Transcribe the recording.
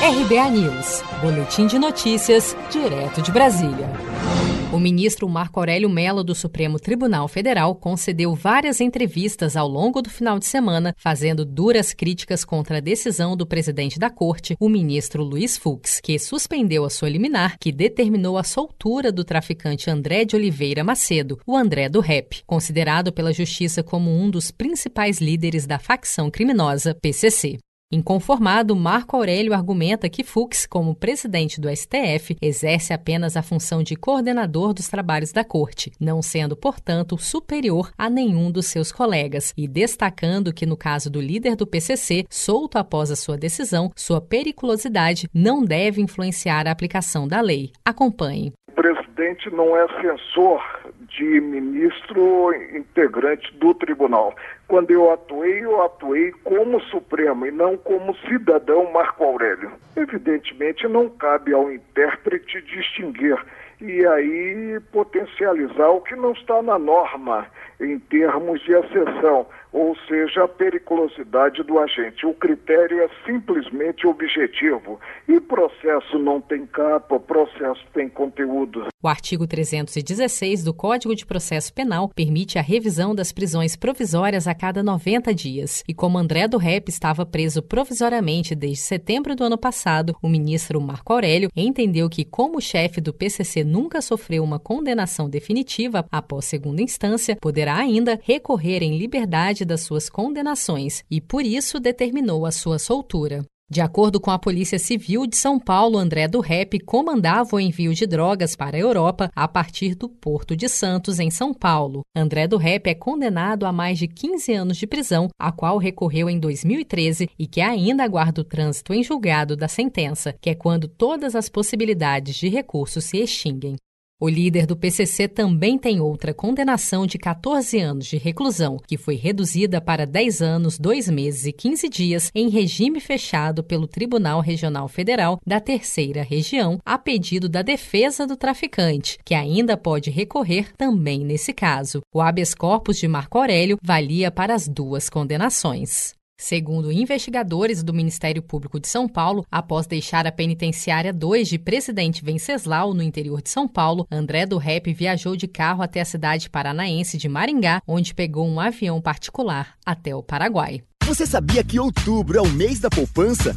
RBA News, Boletim de Notícias, direto de Brasília. O ministro Marco Aurélio Mello do Supremo Tribunal Federal concedeu várias entrevistas ao longo do final de semana, fazendo duras críticas contra a decisão do presidente da corte, o ministro Luiz Fux, que suspendeu a sua liminar que determinou a soltura do traficante André de Oliveira Macedo, o André do Rep, considerado pela justiça como um dos principais líderes da facção criminosa PCC. Inconformado, Marco Aurélio argumenta que Fux, como presidente do STF, exerce apenas a função de coordenador dos trabalhos da corte, não sendo, portanto, superior a nenhum dos seus colegas, e destacando que, no caso do líder do PCC, solto após a sua decisão, sua periculosidade não deve influenciar a aplicação da lei. Acompanhe. O presidente não é censor de ministro integrante do tribunal. Quando eu atuei, eu atuei como Supremo e não como cidadão Marco Aurélio. Evidentemente, não cabe ao intérprete distinguir e aí potencializar o que não está na norma em termos de acessão, ou seja, a periculosidade do agente. O critério é simplesmente objetivo. E processo não tem capa, processo tem conteúdo. O artigo 316 do Código de Processo Penal permite a revisão das prisões provisórias a cada 90 dias. E como André do Rep estava preso provisoriamente desde setembro do ano passado, o ministro Marco Aurélio entendeu que, como o chefe do PCC nunca sofreu uma condenação definitiva após segunda instância, poderá ainda recorrer em liberdade das suas condenações e, por isso, determinou a sua soltura. De acordo com a Polícia Civil de São Paulo, André do Rep comandava o envio de drogas para a Europa a partir do Porto de Santos, em São Paulo. André do Rep é condenado a mais de 15 anos de prisão, a qual recorreu em 2013 e que ainda aguarda o trânsito em julgado da sentença, que é quando todas as possibilidades de recurso se extinguem. O líder do PCC também tem outra condenação de 14 anos de reclusão, que foi reduzida para 10 anos, 2 meses e 15 dias em regime fechado pelo Tribunal Regional Federal da Terceira Região, a pedido da defesa do traficante, que ainda pode recorrer também nesse caso. O habeas corpus de Marco Aurélio valia para as duas condenações. Segundo investigadores do Ministério Público de São Paulo, após deixar a penitenciária 2 de Presidente Venceslau, no interior de São Paulo, André do Rep viajou de carro até a cidade paranaense de Maringá, onde pegou um avião particular até o Paraguai. Você sabia que outubro é o mês da poupança?